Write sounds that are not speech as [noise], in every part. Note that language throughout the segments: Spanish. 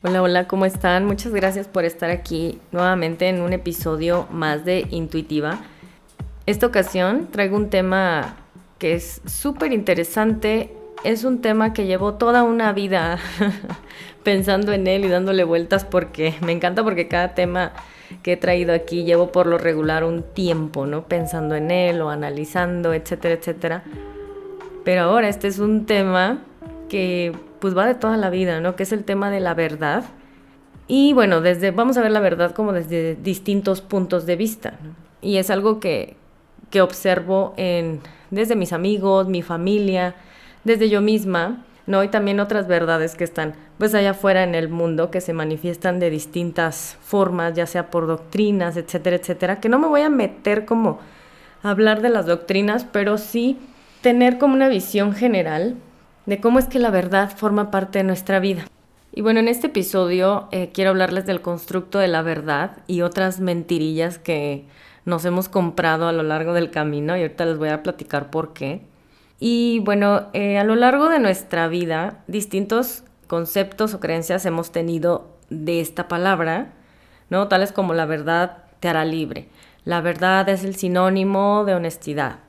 Hola, hola, ¿cómo están? Muchas gracias por estar aquí nuevamente en un episodio más de Intuitiva. Esta ocasión traigo un tema que es súper interesante. Es un tema que llevo toda una vida [laughs] pensando en él y dándole vueltas porque me encanta porque cada tema que he traído aquí llevo por lo regular un tiempo, ¿no? Pensando en él o analizando, etcétera, etcétera. Pero ahora este es un tema que pues va de toda la vida, ¿no? Que es el tema de la verdad. Y bueno, desde, vamos a ver la verdad como desde distintos puntos de vista. Y es algo que, que observo en, desde mis amigos, mi familia, desde yo misma, ¿no? Y también otras verdades que están pues allá afuera en el mundo, que se manifiestan de distintas formas, ya sea por doctrinas, etcétera, etcétera, que no me voy a meter como a hablar de las doctrinas, pero sí tener como una visión general de cómo es que la verdad forma parte de nuestra vida. Y bueno, en este episodio eh, quiero hablarles del constructo de la verdad y otras mentirillas que nos hemos comprado a lo largo del camino y ahorita les voy a platicar por qué. Y bueno, eh, a lo largo de nuestra vida, distintos conceptos o creencias hemos tenido de esta palabra, ¿no? Tales como la verdad te hará libre. La verdad es el sinónimo de honestidad.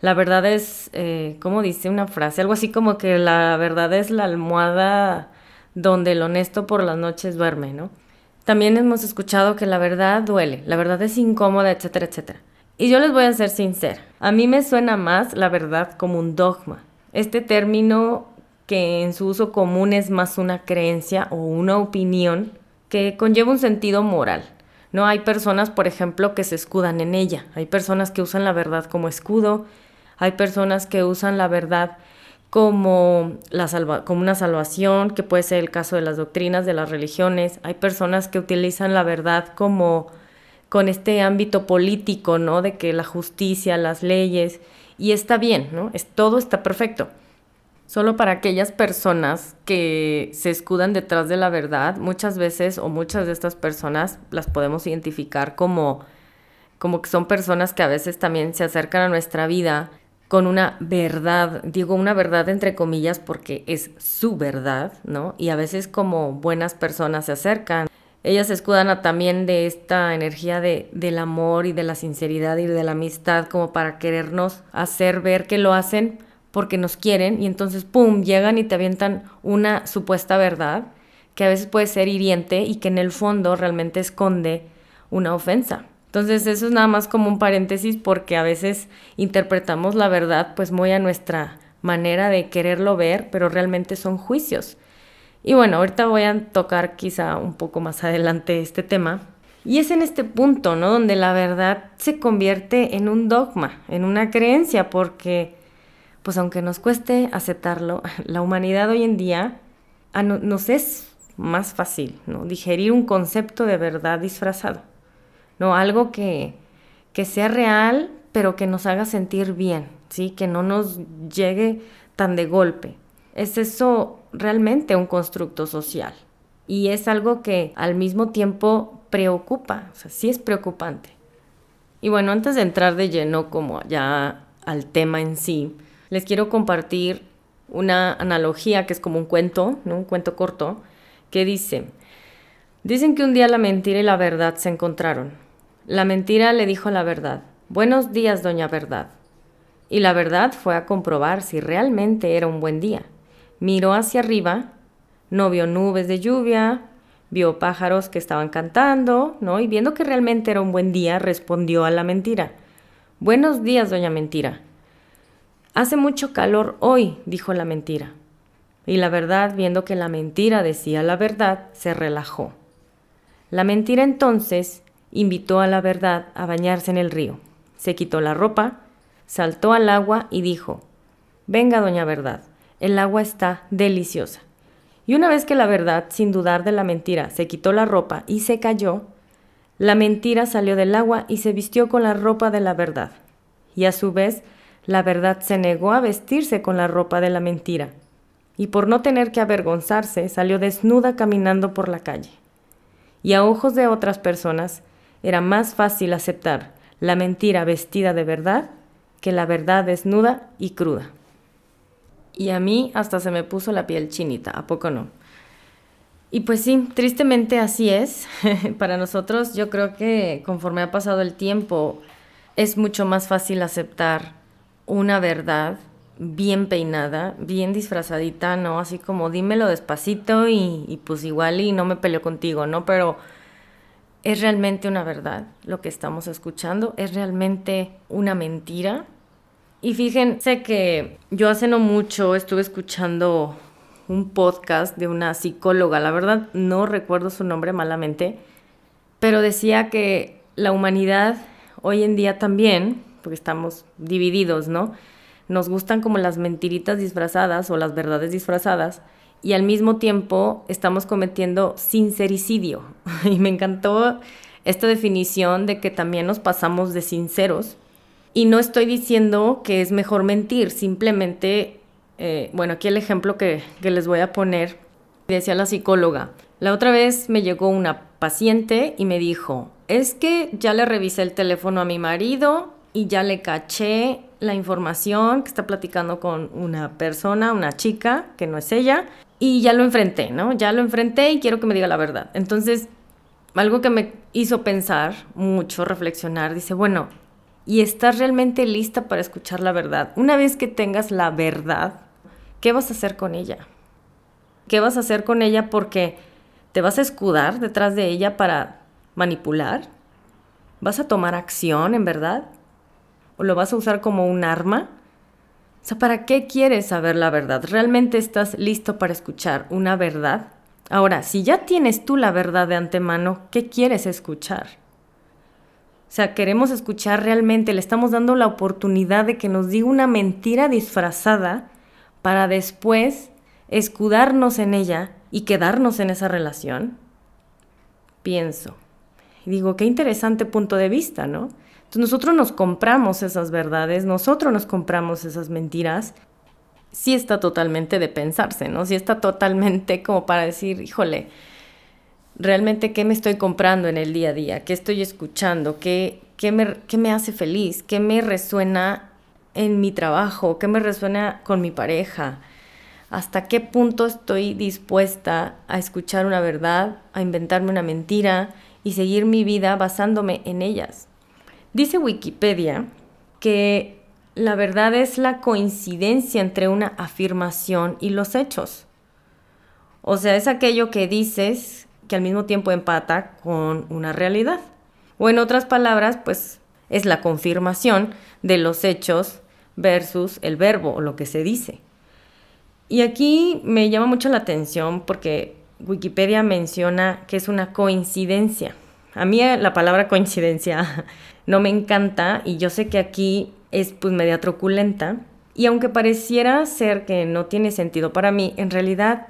La verdad es, eh, ¿cómo dice una frase? Algo así como que la verdad es la almohada donde el honesto por las noches duerme, ¿no? También hemos escuchado que la verdad duele, la verdad es incómoda, etcétera, etcétera. Y yo les voy a ser sincera, a mí me suena más la verdad como un dogma. Este término que en su uso común es más una creencia o una opinión que conlleva un sentido moral. No hay personas, por ejemplo, que se escudan en ella. Hay personas que usan la verdad como escudo, hay personas que usan la verdad como, la como una salvación, que puede ser el caso de las doctrinas, de las religiones. Hay personas que utilizan la verdad como con este ámbito político, ¿no? De que la justicia, las leyes, y está bien, ¿no? Es, todo está perfecto. Solo para aquellas personas que se escudan detrás de la verdad, muchas veces o muchas de estas personas las podemos identificar como, como que son personas que a veces también se acercan a nuestra vida con una verdad, digo una verdad entre comillas porque es su verdad, ¿no? Y a veces como buenas personas se acercan. Ellas se escudan también de esta energía de, del amor y de la sinceridad y de la amistad como para querernos hacer ver que lo hacen porque nos quieren y entonces, ¡pum!, llegan y te avientan una supuesta verdad que a veces puede ser hiriente y que en el fondo realmente esconde una ofensa. Entonces eso es nada más como un paréntesis porque a veces interpretamos la verdad pues muy a nuestra manera de quererlo ver, pero realmente son juicios. Y bueno, ahorita voy a tocar quizá un poco más adelante este tema. Y es en este punto, ¿no? Donde la verdad se convierte en un dogma, en una creencia, porque pues aunque nos cueste aceptarlo, [laughs] la humanidad hoy en día nos es más fácil, ¿no? Digerir un concepto de verdad disfrazado. ¿No? Algo que, que sea real, pero que nos haga sentir bien, ¿sí? Que no nos llegue tan de golpe. Es eso realmente un constructo social. Y es algo que al mismo tiempo preocupa, o sea, sí es preocupante. Y bueno, antes de entrar de lleno como ya al tema en sí, les quiero compartir una analogía que es como un cuento, ¿no? un cuento corto, que dice, dicen que un día la mentira y la verdad se encontraron. La mentira le dijo la verdad. Buenos días, doña Verdad. Y la verdad fue a comprobar si realmente era un buen día. Miró hacia arriba, no vio nubes de lluvia, vio pájaros que estaban cantando, ¿no? Y viendo que realmente era un buen día, respondió a la mentira. Buenos días, doña Mentira. Hace mucho calor hoy, dijo la mentira. Y la verdad, viendo que la mentira decía la verdad, se relajó. La mentira entonces invitó a la verdad a bañarse en el río. Se quitó la ropa, saltó al agua y dijo, Venga, doña Verdad, el agua está deliciosa. Y una vez que la verdad, sin dudar de la mentira, se quitó la ropa y se cayó, la mentira salió del agua y se vistió con la ropa de la verdad. Y a su vez, la verdad se negó a vestirse con la ropa de la mentira. Y por no tener que avergonzarse, salió desnuda caminando por la calle. Y a ojos de otras personas, era más fácil aceptar la mentira vestida de verdad que la verdad desnuda y cruda. Y a mí hasta se me puso la piel chinita, ¿a poco no? Y pues sí, tristemente así es. [laughs] Para nosotros yo creo que conforme ha pasado el tiempo es mucho más fácil aceptar una verdad bien peinada, bien disfrazadita, ¿no? Así como dímelo despacito y, y pues igual y no me peleo contigo, ¿no? Pero es realmente una verdad lo que estamos escuchando, es realmente una mentira. Y fíjense que yo hace no mucho estuve escuchando un podcast de una psicóloga, la verdad no recuerdo su nombre malamente, pero decía que la humanidad hoy en día también, porque estamos divididos, ¿no? Nos gustan como las mentiritas disfrazadas o las verdades disfrazadas y al mismo tiempo estamos cometiendo sincericidio. [laughs] Y me encantó esta definición de que también nos pasamos de sinceros. Y no estoy diciendo que es mejor mentir, simplemente, eh, bueno, aquí el ejemplo que, que les voy a poner, decía la psicóloga, la otra vez me llegó una paciente y me dijo, es que ya le revisé el teléfono a mi marido y ya le caché la información que está platicando con una persona, una chica, que no es ella, y ya lo enfrenté, ¿no? Ya lo enfrenté y quiero que me diga la verdad. Entonces, algo que me hizo pensar mucho, reflexionar, dice, bueno, ¿y estás realmente lista para escuchar la verdad? Una vez que tengas la verdad, ¿qué vas a hacer con ella? ¿Qué vas a hacer con ella porque te vas a escudar detrás de ella para manipular? ¿Vas a tomar acción en verdad? ¿O lo vas a usar como un arma? Sea, ¿para qué quieres saber la verdad? ¿Realmente estás listo para escuchar una verdad? Ahora, si ya tienes tú la verdad de antemano, ¿qué quieres escuchar? O sea, queremos escuchar realmente, le estamos dando la oportunidad de que nos diga una mentira disfrazada para después escudarnos en ella y quedarnos en esa relación. Pienso. Y digo, qué interesante punto de vista, ¿no? Entonces nosotros nos compramos esas verdades, nosotros nos compramos esas mentiras. Sí está totalmente de pensarse, ¿no? Sí está totalmente como para decir, híjole, realmente qué me estoy comprando en el día a día, qué estoy escuchando, qué, qué, me, qué me hace feliz, qué me resuena en mi trabajo, qué me resuena con mi pareja, hasta qué punto estoy dispuesta a escuchar una verdad, a inventarme una mentira y seguir mi vida basándome en ellas. Dice Wikipedia que la verdad es la coincidencia entre una afirmación y los hechos. O sea, es aquello que dices que al mismo tiempo empata con una realidad. O en otras palabras, pues es la confirmación de los hechos versus el verbo o lo que se dice. Y aquí me llama mucho la atención porque Wikipedia menciona que es una coincidencia. A mí la palabra coincidencia [laughs] no me encanta y yo sé que aquí es pues media truculenta y aunque pareciera ser que no tiene sentido para mí, en realidad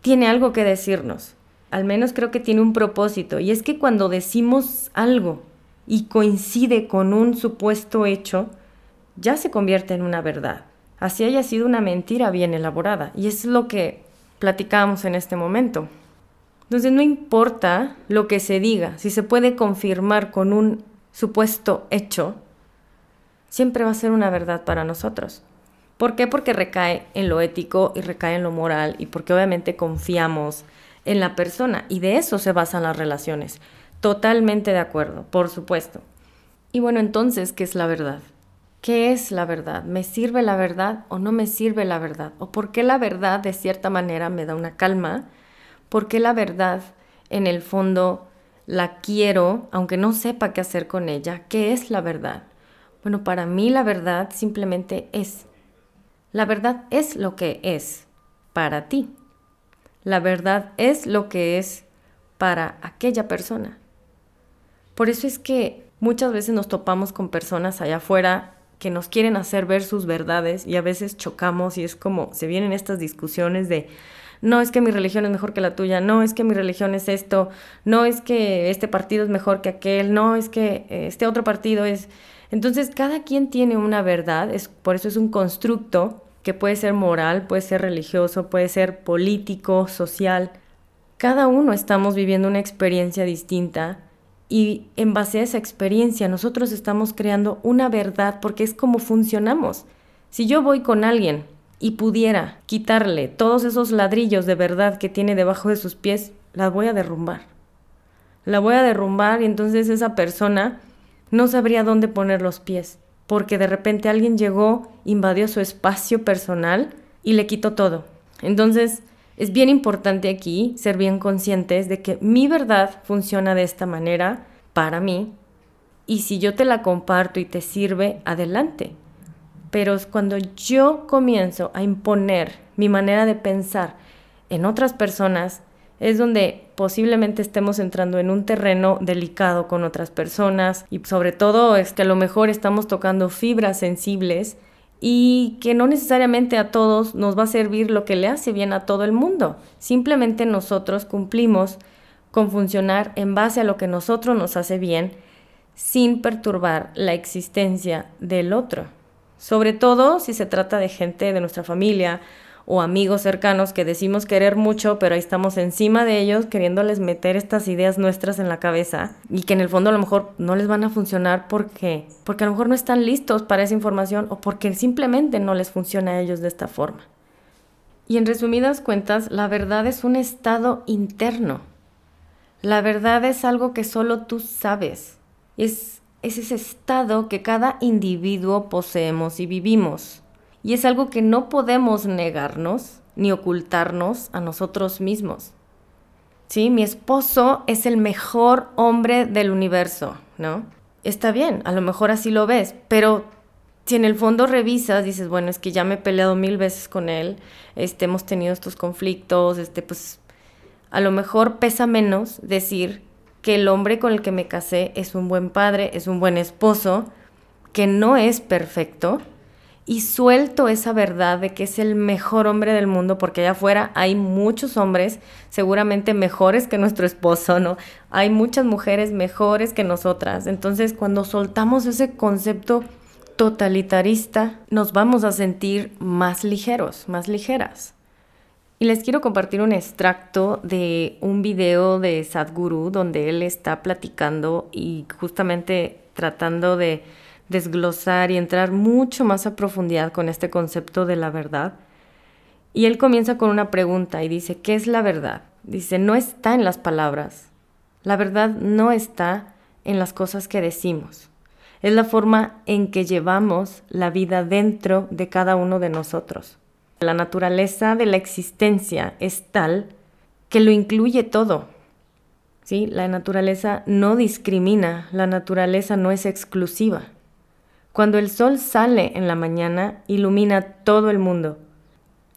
tiene algo que decirnos. Al menos creo que tiene un propósito y es que cuando decimos algo y coincide con un supuesto hecho, ya se convierte en una verdad. Así haya sido una mentira bien elaborada y es lo que platicamos en este momento. Entonces no importa lo que se diga, si se puede confirmar con un supuesto hecho, siempre va a ser una verdad para nosotros. ¿Por qué? Porque recae en lo ético y recae en lo moral y porque obviamente confiamos en la persona y de eso se basan las relaciones. Totalmente de acuerdo, por supuesto. Y bueno, entonces, ¿qué es la verdad? ¿Qué es la verdad? ¿Me sirve la verdad o no me sirve la verdad? ¿O por qué la verdad de cierta manera me da una calma? ¿Por qué la verdad en el fondo la quiero, aunque no sepa qué hacer con ella. ¿Qué es la verdad? Bueno, para mí la verdad simplemente es. La verdad es lo que es para ti. La verdad es lo que es para aquella persona. Por eso es que muchas veces nos topamos con personas allá afuera que nos quieren hacer ver sus verdades y a veces chocamos y es como se vienen estas discusiones de no es que mi religión es mejor que la tuya, no es que mi religión es esto, no es que este partido es mejor que aquel, no es que eh, este otro partido es... Entonces cada quien tiene una verdad, es, por eso es un constructo que puede ser moral, puede ser religioso, puede ser político, social. Cada uno estamos viviendo una experiencia distinta y en base a esa experiencia nosotros estamos creando una verdad porque es como funcionamos. Si yo voy con alguien y pudiera quitarle todos esos ladrillos de verdad que tiene debajo de sus pies, la voy a derrumbar. La voy a derrumbar y entonces esa persona no sabría dónde poner los pies, porque de repente alguien llegó, invadió su espacio personal y le quitó todo. Entonces, es bien importante aquí ser bien conscientes de que mi verdad funciona de esta manera para mí y si yo te la comparto y te sirve, adelante. Pero cuando yo comienzo a imponer mi manera de pensar en otras personas, es donde posiblemente estemos entrando en un terreno delicado con otras personas y sobre todo es que a lo mejor estamos tocando fibras sensibles y que no necesariamente a todos nos va a servir lo que le hace bien a todo el mundo. Simplemente nosotros cumplimos con funcionar en base a lo que nosotros nos hace bien sin perturbar la existencia del otro. Sobre todo si se trata de gente de nuestra familia o amigos cercanos que decimos querer mucho, pero ahí estamos encima de ellos queriéndoles meter estas ideas nuestras en la cabeza y que en el fondo a lo mejor no les van a funcionar porque porque a lo mejor no están listos para esa información o porque simplemente no les funciona a ellos de esta forma. Y en resumidas cuentas, la verdad es un estado interno. La verdad es algo que solo tú sabes. Es, es ese estado que cada individuo poseemos y vivimos. Y es algo que no podemos negarnos ni ocultarnos a nosotros mismos. Sí, mi esposo es el mejor hombre del universo, ¿no? Está bien, a lo mejor así lo ves, pero si en el fondo revisas, dices, bueno, es que ya me he peleado mil veces con él, este, hemos tenido estos conflictos, este, pues a lo mejor pesa menos decir que el hombre con el que me casé es un buen padre, es un buen esposo, que no es perfecto, y suelto esa verdad de que es el mejor hombre del mundo, porque allá afuera hay muchos hombres seguramente mejores que nuestro esposo, ¿no? Hay muchas mujeres mejores que nosotras. Entonces, cuando soltamos ese concepto totalitarista, nos vamos a sentir más ligeros, más ligeras. Y les quiero compartir un extracto de un video de Sadhguru donde él está platicando y justamente tratando de desglosar y entrar mucho más a profundidad con este concepto de la verdad. Y él comienza con una pregunta y dice, ¿qué es la verdad? Dice, no está en las palabras. La verdad no está en las cosas que decimos. Es la forma en que llevamos la vida dentro de cada uno de nosotros. La naturaleza de la existencia es tal que lo incluye todo. ¿Sí? La naturaleza no discrimina, la naturaleza no es exclusiva. Cuando el sol sale en la mañana, ilumina todo el mundo.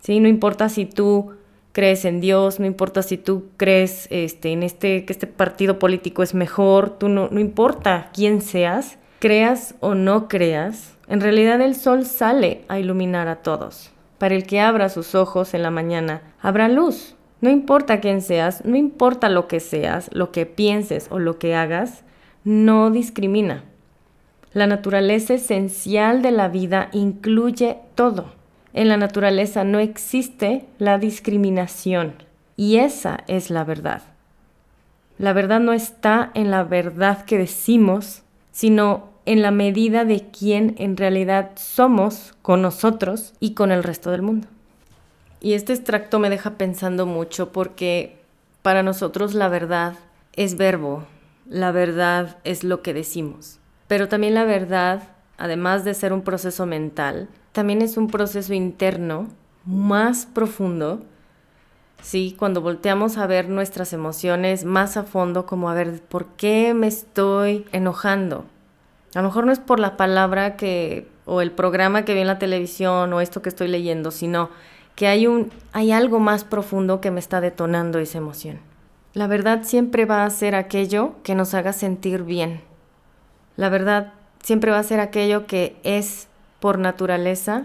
¿Sí? No importa si tú crees en Dios, no importa si tú crees este, en este, que este partido político es mejor, tú no, no importa quién seas, creas o no creas, en realidad el sol sale a iluminar a todos. Para el que abra sus ojos en la mañana, habrá luz. No importa quién seas, no importa lo que seas, lo que pienses o lo que hagas, no discrimina. La naturaleza esencial de la vida incluye todo. En la naturaleza no existe la discriminación y esa es la verdad. La verdad no está en la verdad que decimos, sino en la medida de quién en realidad somos con nosotros y con el resto del mundo. Y este extracto me deja pensando mucho porque para nosotros la verdad es verbo, la verdad es lo que decimos. Pero también la verdad, además de ser un proceso mental, también es un proceso interno más profundo. Sí, cuando volteamos a ver nuestras emociones más a fondo, como a ver, ¿por qué me estoy enojando? A lo mejor no es por la palabra que o el programa que vi en la televisión o esto que estoy leyendo, sino que hay un hay algo más profundo que me está detonando esa emoción. La verdad siempre va a ser aquello que nos haga sentir bien, la verdad siempre va a ser aquello que es por naturaleza,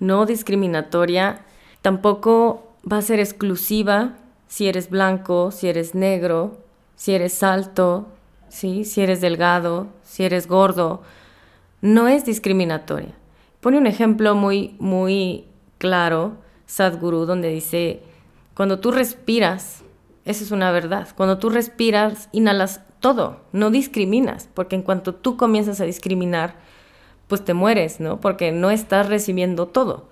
no discriminatoria, tampoco va a ser exclusiva si eres blanco, si eres negro, si eres alto, ¿sí? si eres delgado, si eres gordo. No es discriminatoria. Pone un ejemplo muy, muy claro, Sadhguru, donde dice, cuando tú respiras, esa es una verdad, cuando tú respiras, inhalas todo, no discriminas, porque en cuanto tú comienzas a discriminar, pues te mueres, ¿no? Porque no estás recibiendo todo.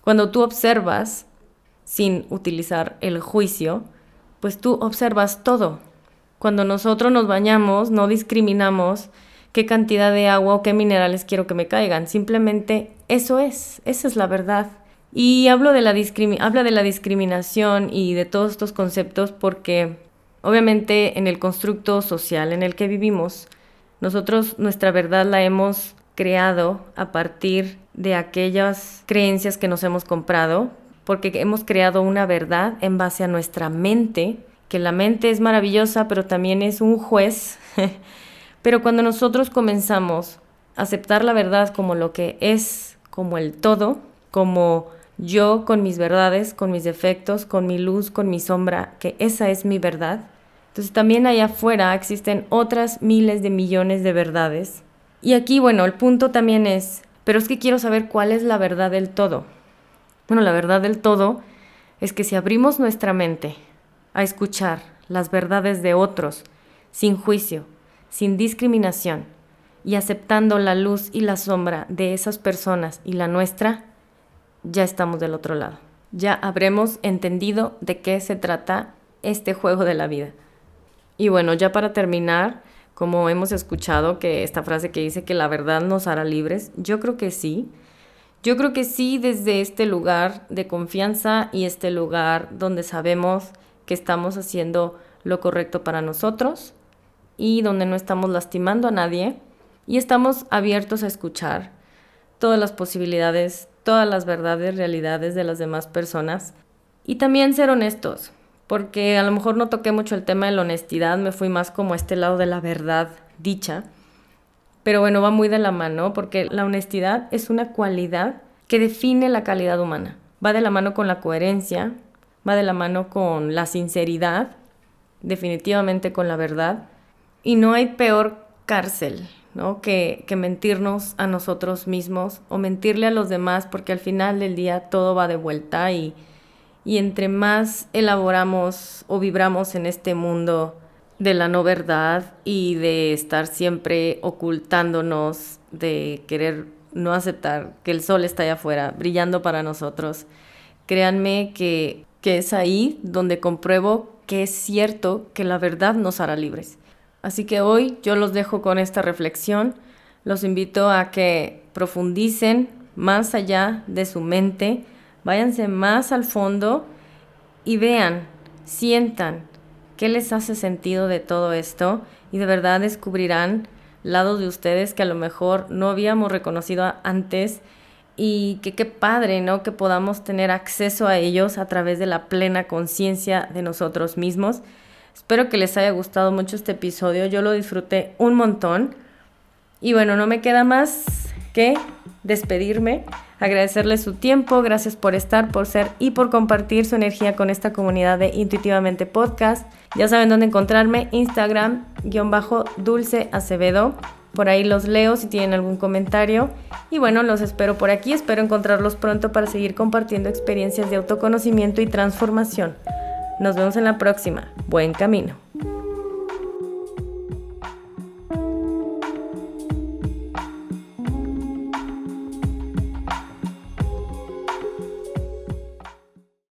Cuando tú observas sin utilizar el juicio, pues tú observas todo. Cuando nosotros nos bañamos, no discriminamos qué cantidad de agua o qué minerales quiero que me caigan. Simplemente eso es, esa es la verdad. Y hablo de la habla de la discriminación y de todos estos conceptos porque obviamente en el constructo social en el que vivimos, nosotros nuestra verdad la hemos creado a partir de aquellas creencias que nos hemos comprado, porque hemos creado una verdad en base a nuestra mente, que la mente es maravillosa, pero también es un juez. [laughs] pero cuando nosotros comenzamos a aceptar la verdad como lo que es, como el todo, como yo con mis verdades, con mis defectos, con mi luz, con mi sombra, que esa es mi verdad. Entonces también allá afuera existen otras miles de millones de verdades. Y aquí, bueno, el punto también es, pero es que quiero saber cuál es la verdad del todo. Bueno, la verdad del todo es que si abrimos nuestra mente a escuchar las verdades de otros, sin juicio, sin discriminación, y aceptando la luz y la sombra de esas personas y la nuestra, ya estamos del otro lado. Ya habremos entendido de qué se trata este juego de la vida. Y bueno, ya para terminar, como hemos escuchado que esta frase que dice que la verdad nos hará libres, yo creo que sí. Yo creo que sí desde este lugar de confianza y este lugar donde sabemos estamos haciendo lo correcto para nosotros y donde no estamos lastimando a nadie y estamos abiertos a escuchar todas las posibilidades todas las verdades, realidades de las demás personas y también ser honestos, porque a lo mejor no toqué mucho el tema de la honestidad, me fui más como a este lado de la verdad dicha, pero bueno, va muy de la mano, porque la honestidad es una cualidad que define la calidad humana, va de la mano con la coherencia, va de la mano con la sinceridad, definitivamente con la verdad, y no hay peor cárcel ¿no? Que, que, mentirnos a nosotros mismos o mentirle a los demás, porque al final del día todo va de vuelta y, y entre más elaboramos o vibramos en este mundo de la no verdad y de estar siempre ocultándonos, de querer no aceptar que el sol está allá afuera, brillando para nosotros, créanme que, que es ahí donde compruebo que es cierto que la verdad nos hará libres. Así que hoy yo los dejo con esta reflexión. Los invito a que profundicen más allá de su mente, váyanse más al fondo y vean, sientan qué les hace sentido de todo esto y de verdad descubrirán lados de ustedes que a lo mejor no habíamos reconocido antes y que qué padre, ¿no? Que podamos tener acceso a ellos a través de la plena conciencia de nosotros mismos. Espero que les haya gustado mucho este episodio, yo lo disfruté un montón. Y bueno, no me queda más que despedirme, agradecerles su tiempo, gracias por estar, por ser y por compartir su energía con esta comunidad de Intuitivamente Podcast. Ya saben dónde encontrarme, Instagram, guion bajo, Dulce Acevedo. Por ahí los leo si tienen algún comentario. Y bueno, los espero por aquí, espero encontrarlos pronto para seguir compartiendo experiencias de autoconocimiento y transformación. Nos vemos en la próxima. Buen camino.